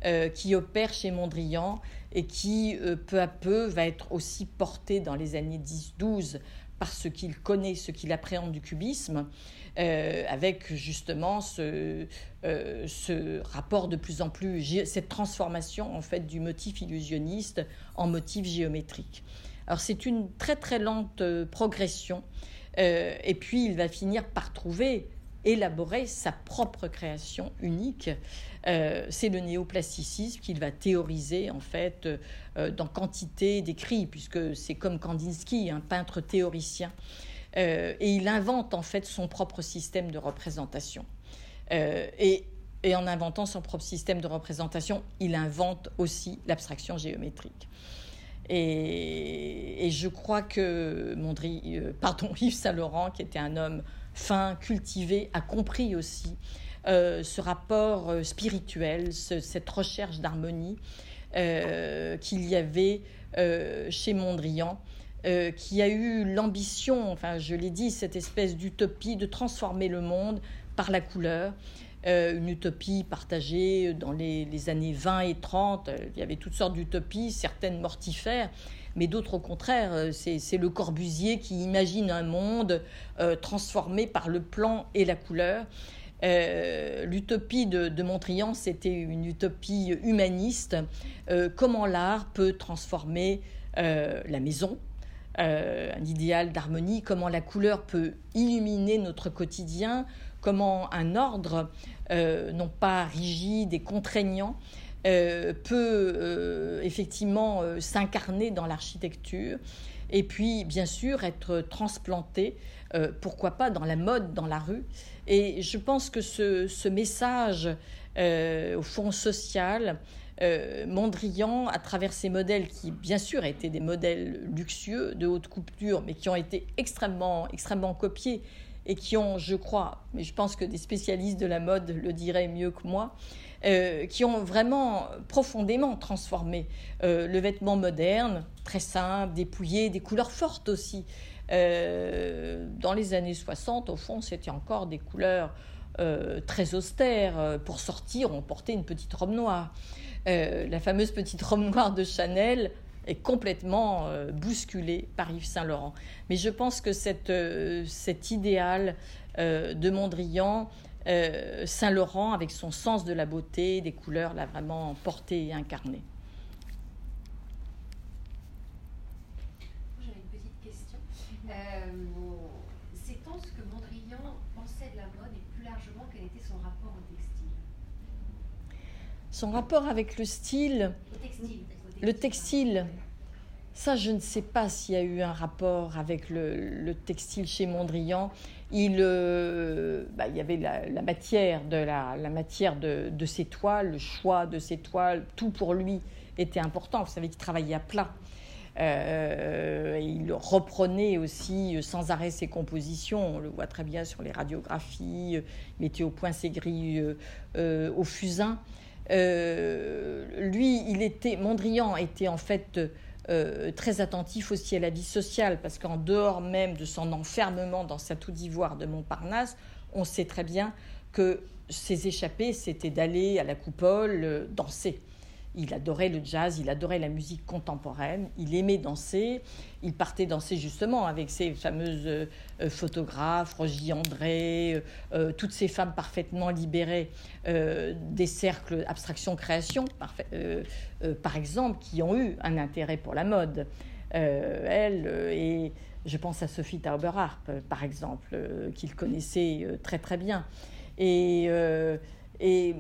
euh, qui opère chez Mondrian et qui, euh, peu à peu, va être aussi porté dans les années 10-12 par ce qu'il connaît, ce qu'il appréhende du cubisme. avec justement ce, ce, rapport de plus en plus, cette transformation en fait du motif illusionniste en motif géométrique. Alors c'est une très très lente progression euh, et puis il va finir par trouver, élaborer sa propre création unique. Euh, c'est le néoplasticisme qu'il va théoriser en fait euh, dans quantité d'écrits, puisque c'est comme Kandinsky, un peintre théoricien. et il invente en fait son propre système de représentation. Et, en inventant son propre système de représentation, il invente aussi l'abstraction géométrique. Et, je crois que Mondri, euh, pardon, Yves Saint-Laurent, qui était un homme fin, cultivé, a compris aussi euh, ce rapport euh, spirituel, cette recherche d'harmonie qu'il y avait chez Mondrian. qui a eu l'ambition, enfin je l'ai dit, cette espèce d'utopie de transformer le monde par la couleur. Euh, une utopie partagée dans les, années 20 et 30. Il y avait toutes sortes d'utopies, certaines mortifères, mais d'autres au contraire. Euh, c'est le Corbusier qui imagine un monde euh, transformé par le plan et la couleur. L'utopie de, de, Montrian, c'était une utopie humaniste. comment l'art peut transformer la maison, un idéal d'harmonie, comment la couleur peut illuminer notre quotidien, comment un ordre euh, non pas rigide et contraignant, euh, peut euh, effectivement s'incarner dans l'architecture et puis bien sûr être transplanté, pourquoi pas dans la mode, dans la rue. Et je pense que ce, message, au fond social, Mondrian, à travers ces modèles qui, bien sûr, étaient des modèles luxueux, de haute couture, mais qui ont été extrêmement, extrêmement copiés et qui ont, je crois, mais je pense que des spécialistes de la mode le diraient mieux que moi, euh, qui ont vraiment profondément transformé euh, le vêtement moderne, très simple, dépouillé, des couleurs fortes aussi. Euh, dans les années 60, au fond, c'était encore des couleurs très austères. Pour sortir, on portait une petite robe noire. la fameuse petite robe noire de Chanel, est complètement euh, bousculé par Yves Saint-Laurent. Mais je pense que cette, euh, cet idéal euh, de Mondrian, Saint-Laurent, avec son sens de la beauté, des couleurs, l'a vraiment porté et incarné. J'avais une petite question. Sait-on ce que Mondrian pensait de la mode et plus largement quel était son rapport au textile? Son rapport avec le style? Le textile, ça, je ne sais pas s'il y a eu un rapport avec le, textile chez Mondrian. Il, euh, bah, y avait la, matière, de, ses toiles, le choix de ses toiles, tout pour lui était important. Vous savez qu'il travaillait à plat. Euh, il reprenait aussi sans arrêt ses compositions. On le voit très bien sur les radiographies. Il mettait au point ses grilles euh, au fusain. Euh, lui, il était, Mondrian était en fait très attentif aussi à la vie sociale, parce qu'en dehors même de son enfermement dans sa tour d'ivoire de Montparnasse, on sait très bien que ses échappées, c'était d'aller à la coupole danser. Il adorait le jazz, il adorait la musique contemporaine, il aimait danser. Il partait danser justement avec ses fameuses euh, photographes, Roger André, euh, euh, toutes ces femmes parfaitement libérées des cercles abstraction-création, par exemple, qui ont eu un intérêt pour la mode. elle et je pense à Sophie Tauberharp, par exemple, qu'il connaissait très très bien. Et, et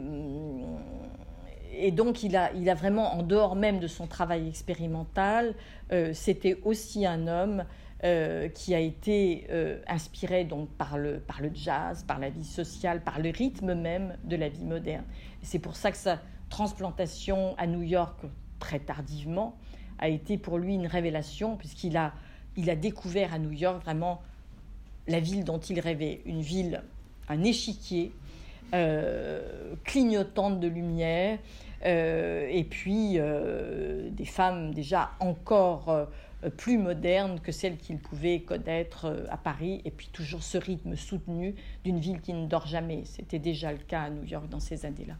et donc, il a, il a vraiment, en dehors même de son travail expérimental, euh, c'était aussi un homme euh, qui a été euh, inspiré donc par le, par le jazz, par la vie sociale, par le rythme même de la vie moderne. c'est pour ça que sa transplantation à New York très tardivement a été pour lui une révélation, puisqu'il a, il a découvert à New York vraiment la ville dont il rêvait, une ville, un échiquier, clignotante de lumière, euh, et puis euh, des femmes déjà encore euh, plus modernes que celles qu'il pouvait connaître à Paris, et puis toujours ce rythme soutenu d'une ville qui ne dort jamais. C'était déjà le cas à New York dans ces années-là.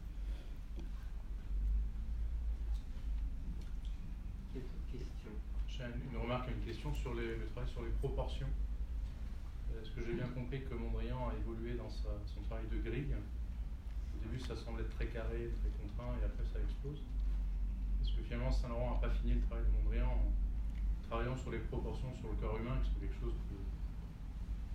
Une remarque, une question sur le travail sur les proportions. Est-ce que j'ai bien compris que Mondrian a évolué dans son travail de grille? Ça semblait très carré, très et après ça explose. Parce que finalement, Saint-Laurent n'a pas fini le travail de Mondrian en travaillant sur les proportions sur le corps humain, qui sont quelque chose de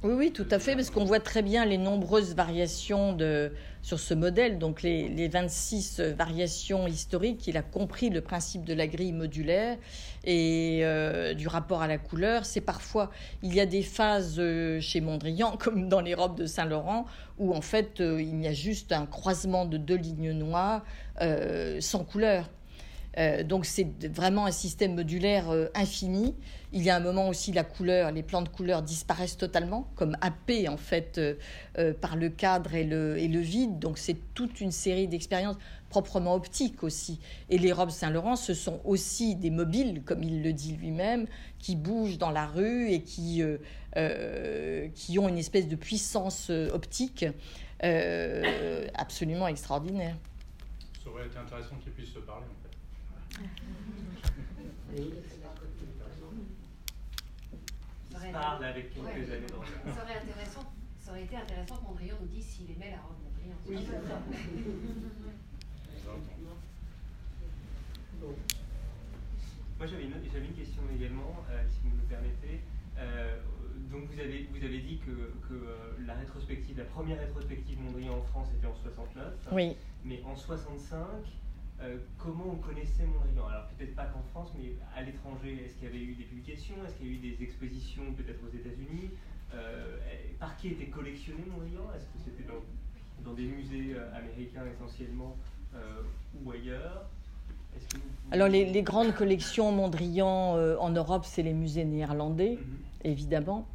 oui, oui, tout à fait, parce qu'on voit très bien les nombreuses variations de, sur ce modèle, donc les, les 26 variations historiques. Il a compris le principe de la grille modulaire et euh, du rapport à la couleur. C'est parfois, il y a des phases euh, chez Mondrian, comme dans les robes de Saint-Laurent, où en fait euh, il y a juste un croisement de deux lignes noires sans couleur. Euh, donc c'est vraiment un système modulaire euh, infini. Il y a un moment aussi la couleur, les plans de couleur disparaissent totalement, comme happés en fait euh, par le cadre et le, vide. Donc c'est toute une série d'expériences proprement optiques aussi. Et les robes Saint-Laurent, ce sont aussi des mobiles, comme il le dit lui-même, qui bougent dans la rue et qui, qui ont une espèce de puissance optique absolument extraordinaire. Ça aurait été intéressant qu'ils puissent se parler. Parle avec quelques ouais. années ça, aurait intéressant, ça aurait été intéressant que Mondrian nous dise s'il aimait la robe Mondrian. Oui, Moi j'avais une, une, question également, euh, si vous me le permettez. Euh, donc vous avez, vous avez dit que, que euh, la rétrospective, la première rétrospective Mondrian en France était en 69. Oui. Mais en 65, euh, comment on connaissait Mondrian? Alors peut-être pas qu'en France, mais à l'étranger, est-ce qu'il y avait eu des publications? Est-ce qu'il y a eu des expositions peut-être aux États-Unis? Euh, Par qui était collectionné Mondrian? Est-ce que c'était dans, des musées euh, américains essentiellement ou ailleurs? Alors les, grandes collections Mondrian en Europe, c'est les musées néerlandais, mhm. évidemment.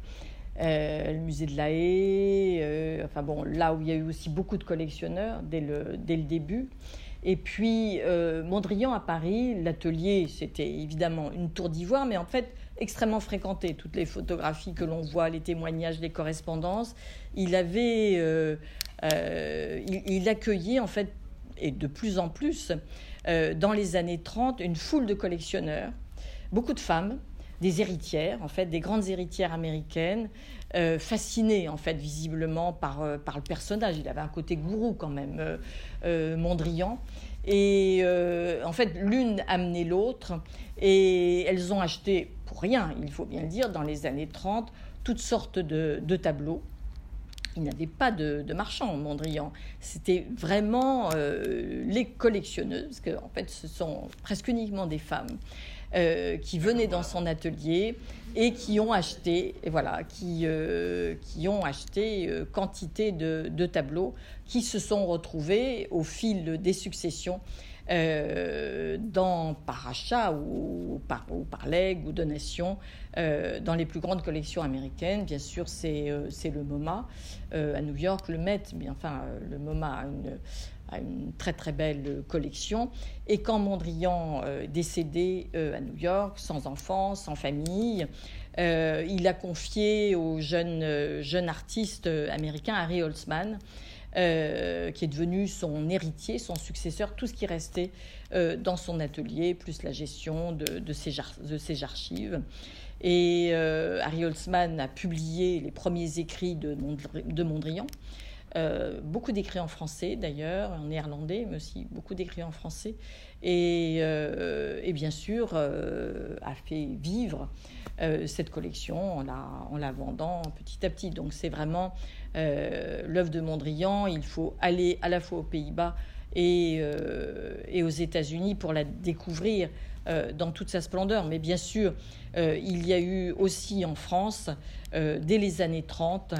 le musée de la Haye, enfin bon, là où il y a eu aussi beaucoup de collectionneurs dès le, dès le début. Et puis, euh, Mondrian à Paris, l'atelier, c'était évidemment une tour d'ivoire, mais en fait extrêmement fréquenté. Toutes les photographies que l'on voit, les témoignages, les correspondances, il avait, euh, euh, il, accueillait en fait, et de plus en plus, dans les années 30, une foule de collectionneurs, beaucoup de femmes, des héritières, en fait, des grandes héritières américaines, euh, fascinées, en fait, visiblement par, euh, par le personnage. Il avait un côté gourou, quand même, euh, Mondrian. Et en fait, l'une amenait l'autre, et elles ont acheté, pour rien, il faut bien le dire, dans les années 30, toutes sortes de, tableaux. Il n'y avait pas de, de marchands, Mondrian. C'était vraiment les collectionneuses, parce qu'en fait, ce sont presque uniquement des femmes. Euh, qui venaient dans son atelier et qui ont acheté, et voilà, qui, euh, qui ont acheté euh, quantité de, de, tableaux qui se sont retrouvés au fil des successions dans, par achat ou, par, ou par legs ou donation dans les plus grandes collections américaines. Bien sûr, c'est le MoMA à New York, le Met, mais enfin, le MoMA a une a une très très belle collection. Et quand Mondrian est décédé à New York, sans enfant, sans famille, il a confié au jeune, artiste américain Harry Holtzman euh, qui est devenu son héritier, son successeur, tout ce qui restait euh, dans son atelier, plus la gestion de, ses, archives. Et euh, Harry Holtzman a publié les premiers écrits de Mondrian. Beaucoup d'écrits en français d'ailleurs, en néerlandais, mais aussi beaucoup d'écrits en français. Et, et bien sûr, a fait vivre cette collection en la, en la vendant petit à petit. Donc c'est vraiment euh, l'œuvre de Mondrian, il faut aller à la fois aux Pays-Bas et, euh, aux États-Unis pour la découvrir euh, dans toute sa splendeur. Mais bien sûr, il y a eu aussi en France, dès les années 30,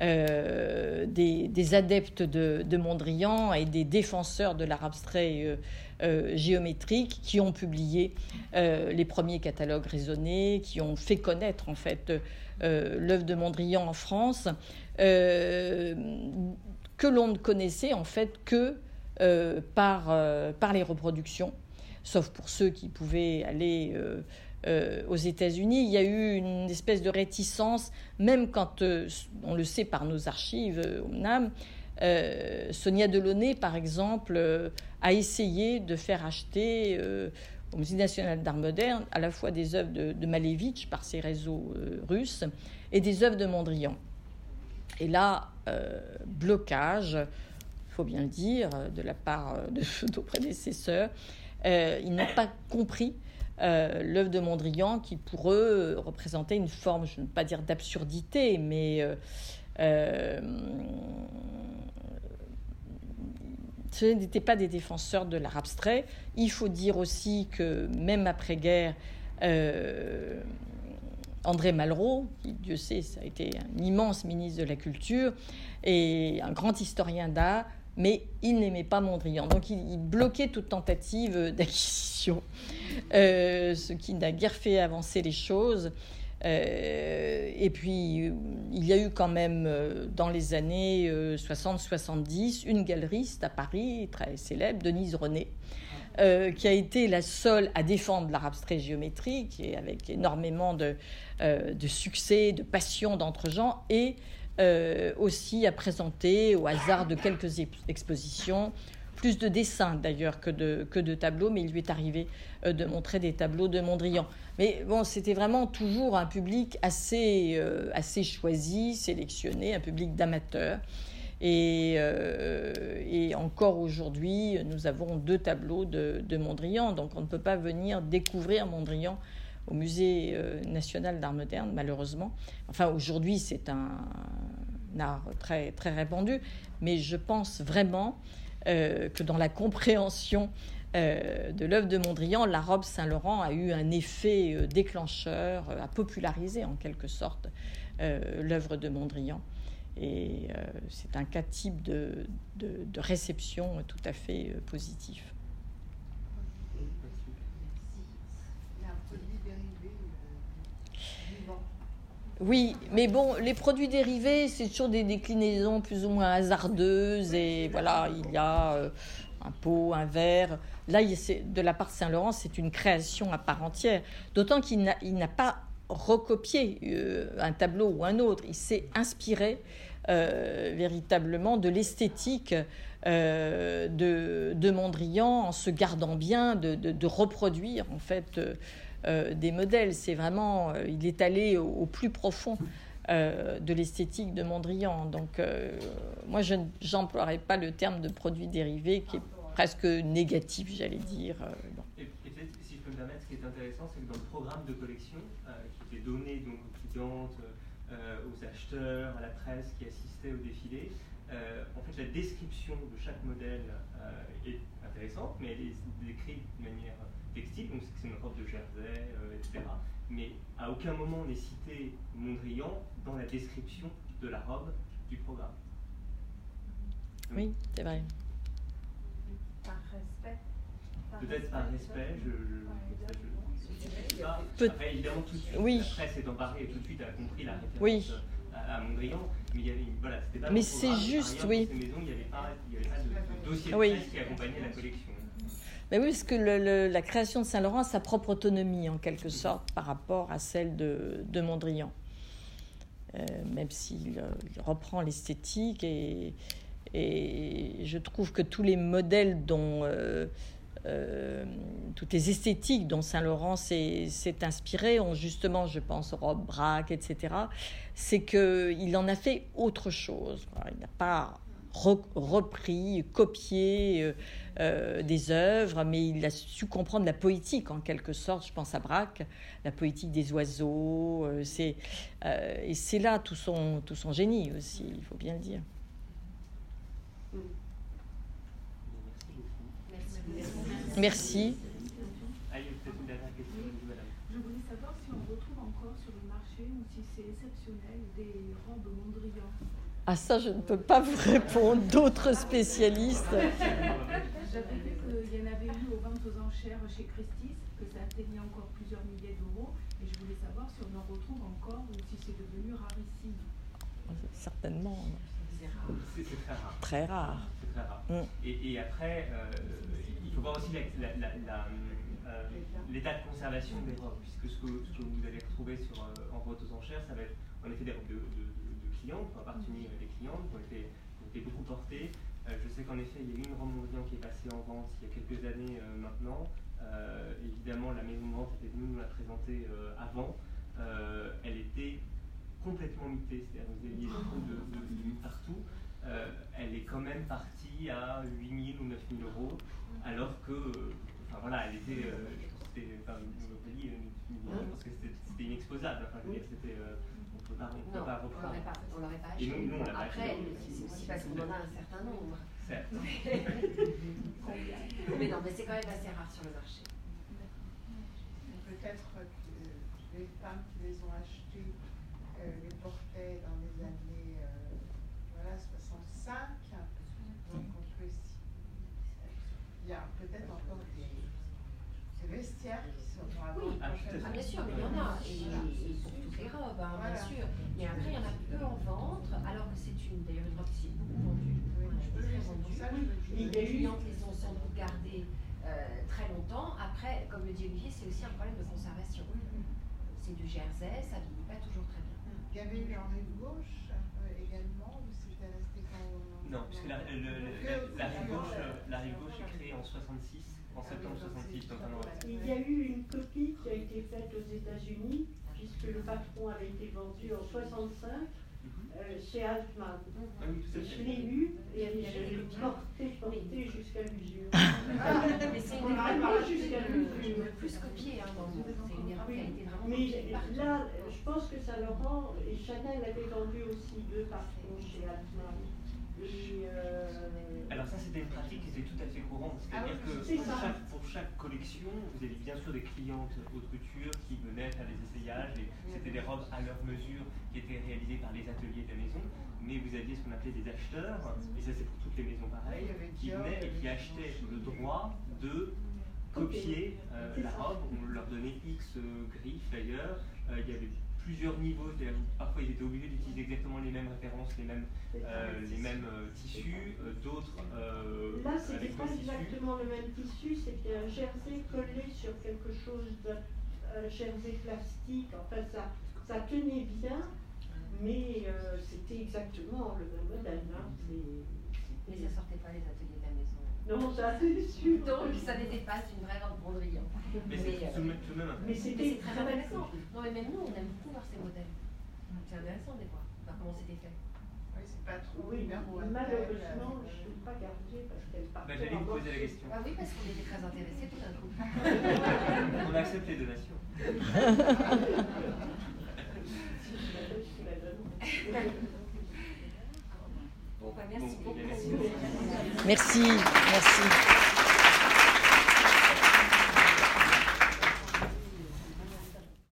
des, des, adeptes de, Mondrian et des défenseurs de l'art abstrait géométrique qui ont publié les premiers catalogues raisonnés, qui ont fait connaître en fait l'œuvre de Mondrian en France. Euh, que l'on ne connaissait en fait que euh, par, euh, par les reproductions, sauf pour ceux qui pouvaient aller aux États-Unis. Il y a eu une espèce de réticence, même quand, on le sait par nos archives au NAM, Sonia Delaunay, par exemple, a essayé de faire acheter au Musée national d'art moderne à la fois des œuvres de, de Malevitch par ses réseaux russes et des œuvres de Mondrian. Et là, euh, blocage, il faut bien le dire, de la part euh, de nos prédécesseurs. Euh, ils n'ont pas compris l'œuvre de Mondrian qui, pour eux, représentait une forme, je ne veux pas dire d'absurdité, mais ce n'étaient pas des défenseurs de l'art abstrait. Il faut dire aussi que même après-guerre, André Malraux, qui, Dieu sait, ça a été un immense ministre de la Culture et un grand historien d'art, mais il n'aimait pas Mondrian. Donc il, bloquait toute tentative d'acquisition, euh, ce qui n'a guère fait avancer les choses. Euh, et puis, il y a eu quand même, euh, dans les années 60-70, une galeriste à Paris, très célèbre, Denise René, qui a été la seule à défendre l'art abstrait géométrique, et avec énormément de, de succès, de passion d'entre gens, et euh, aussi à présenter, au hasard de quelques expositions, plus de dessins d'ailleurs que de, de tableaux, mais il lui est arrivé de montrer des tableaux de Mondrian. Mais bon, c'était vraiment toujours un public assez, assez choisi, sélectionné, un public d'amateurs. Euh, et, encore aujourd'hui, nous avons deux tableaux de, Mondrian, donc on ne peut pas venir découvrir Mondrian au Musée euh, national d'art moderne, malheureusement. Enfin, aujourd'hui, c'est un, art très, très répandu, mais je pense vraiment euh, que dans la compréhension de l'œuvre de Mondrian, la robe Saint-Laurent a eu un effet déclencheur, a popularisé en quelque sorte l'œuvre de Mondrian. Et euh, c'est un cas type de, de, réception tout à fait euh, positif. Oui, mais bon, les produits dérivés, c'est toujours des déclinaisons plus ou moins hasardeuses. Et voilà, il y a euh, un pot, un verre. Là, de la part de Saint-Laurent, c'est une création à part entière. D'autant qu'il n'a pas recopié un tableau ou un autre. Il s'est inspiré euh, véritablement de l'esthétique euh, de, Mondrian en se gardant bien de, reproduire en fait euh, des modèles. C'est vraiment, il est allé au, plus profond de l'esthétique de Mondrian. Donc, moi, je n'emploierais pas le terme de produit dérivé qui est presque négatif, j'allais dire. Et, peut-être, si je peux me permettre, ce qui est intéressant, c'est que dans le programme de collection qui était donné donc, aux euh, aux acheteurs, à la presse qui assistait au défilé. Euh, en fait, la description de chaque modèle euh, est intéressante, mais elle est décrite de manière textile, donc c'est une robe de jersey, etc. Mais à aucun moment n'est cité Mondrian dans la description de la robe du programme. oui, c'est vrai. Par respect. Peut-être par respect, je, Peut... évidemment, tout de suite, oui. la presse est emparée et tout de suite a compris la référence oui. À, Mondrian, mais il y avait, voilà, c'était pas Mais c'est juste, oui. dans ces maisons, il n'y avait pas, il y avait pas de, de dossier de Oui. presse qui accompagnait la collection. Mais oui, parce que le- le- la création de Saint-Laurent a sa propre autonomie, en quelque sorte, par rapport à celle de, de Mondrian. Euh, même s'il euh, il reprend l'esthétique et, et je trouve que tous les modèles dont... euh, euh, toutes les esthétiques dont Saint-Laurent s'est inspiré ont justement, je pense, Rob Braque, etc. C'est qu'il en a fait autre chose. Il n'a pas re- repris, copié euh, euh, des œuvres, mais il a su comprendre la poétique en quelque sorte. Je pense à Braque, la poétique des oiseaux. et c'est là tout son tout son génie aussi. Il faut bien le dire. Merci beaucoup. Merci. Ah, il y a peut-être une dernière question, madame. Je voulais savoir si on retrouve encore sur le marché ou si c'est exceptionnel des robes Mondrian. Ah ça, je ne peux pas vous répondre. D'autres spécialistes. J'avais vu qu'il y en avait eu aux ventes aux enchères chez Christie's, que ça atteignait encore plusieurs milliers d'euros. Et je voulais savoir si on en retrouve encore ou si c'est devenu rarissime. Certainement, C'est c'est très rare. très rare. C'est très rare. Mm. Et, et après, euh, il faut voir aussi euh, l'état de conservation des robes, puisque ce que, vous allez retrouver sur, euh, en vente aux enchères, ça va être en effet des robes de, de clientes, en particulier euh, des clientes, qui ont été, qui ont beaucoup portées. Euh, je sais qu'en effet, il y a une robe Mondrian qui est passée en vente il y a quelques années maintenant. Évidemment, la maison de vente était venue nous la présenter avant. Elle était complètement mitée, c'est-à-dire vous aviez beaucoup de, de, partout. Euh, elle est quand même partie à 8 000 ou 9 000 euros, alors que, enfin voilà, elle était, euh, je pense que c'était, enfin, euh, je pense que c'était c'était inexposable. Enfin, je veux dire, c'était, euh, on ne peut pas, on peut Non, pas on reprendre. l'aurait pas, on l'aurait pas Et acheté. nous, nous, on l'a pas Après, c'est aussi parce qu'on en a un certain nombre. Certes. mais non, mais c'est quand même assez rare sur le marché. Peut-être que les femmes qui les ont achetés euh, les portaient dans les années euh, voilà, 65. Donc on peut esti- Il y a peut-être encore des, des vestiaires qui seront à Oui, vendre ah, bien sûr, mais il y en a, et, et pour toutes les robes, hein, bien sûr. Mais après, il y en a peu en vente, alors que c'est une, d'ailleurs, une robe qui s'est beaucoup vendue. Oui, Voilà, je peux très vendue. dis. Les clientes les ont sans doute gardées euh, très longtemps. Après, comme le dit Olivier, c'est aussi un problème de conservation. C'est du jersey, ça vieillit pas toujours très bien. Il y avait eu en rive gauche euh, également, ou c'était resté quand on- Non, puisque la, le- la, la rive gauche, euh, la rive gauche est créée en 66, en septembre 66, donc un an après. Il y a eu une copie qui a été faite aux États-Unis, puisque le patron avait été vendu en 65 euh, chez Altman. Ah oui, je l'ai lu et je l'ai porté, porté jusqu'à l'usure. Mais c'est une erreur jusqu'à l'usure. plus copié hein, dans le monde. C'est une erreur qui a été vraiment Mais là, je pense que Saint-Laurent et Chanel avaient vendu aussi deux patrons chez Altman. Et, euh, Alors ça c'était une pratique qui était tout à fait courante, c'est-à-dire Ah que oui, c'est pour chaque, pour chaque collection, vous aviez bien sûr des clientes haute couture qui venaient faire des essayages et c'était des robes à leur mesure qui étaient réalisées par les ateliers de la maison, mais vous aviez ce qu'on appelait des acheteurs, et ça c'est pour toutes les maisons pareilles, qui venaient et qui achetaient le droit de copier euh, la robe, on leur donnait X euh, griffes d'ailleurs, Euh, il y avait plusieurs niveaux, c'est-à-dire parfois ils étaient obligés d'utiliser exactement les mêmes références, les mêmes euh, les mêmes euh, tissus, euh, d'autres euh, Là, c'était pas d'autres tissus. exactement le même tissu, c'était un jersey collé sur quelque chose de un jersey plastique. Enfin, ça, ça tenait bien, mais euh, c'était exactement le même modèle. Hein. Mais ça sortait pas les ateliers. Non, ça c'est sûr. Donc ça n'était pas une vraie robe Mondrian. Mais c'est euh, Mais c'est très intéressant. Non mais même nous, on aime beaucoup voir ces modèles. C'est intéressant de les voir, voir comment c'était fait. Oui, c'est pas trop Oui, malheureusement, je euh, ne peux pas garder parce qu'elle Bah, partait J'allais en vous poser la question. Ah oui, parce qu'on était très intéressés tout d'un coup. On accepte les donations. Je la donne. Bon, bah, merci beaucoup. Merci, merci.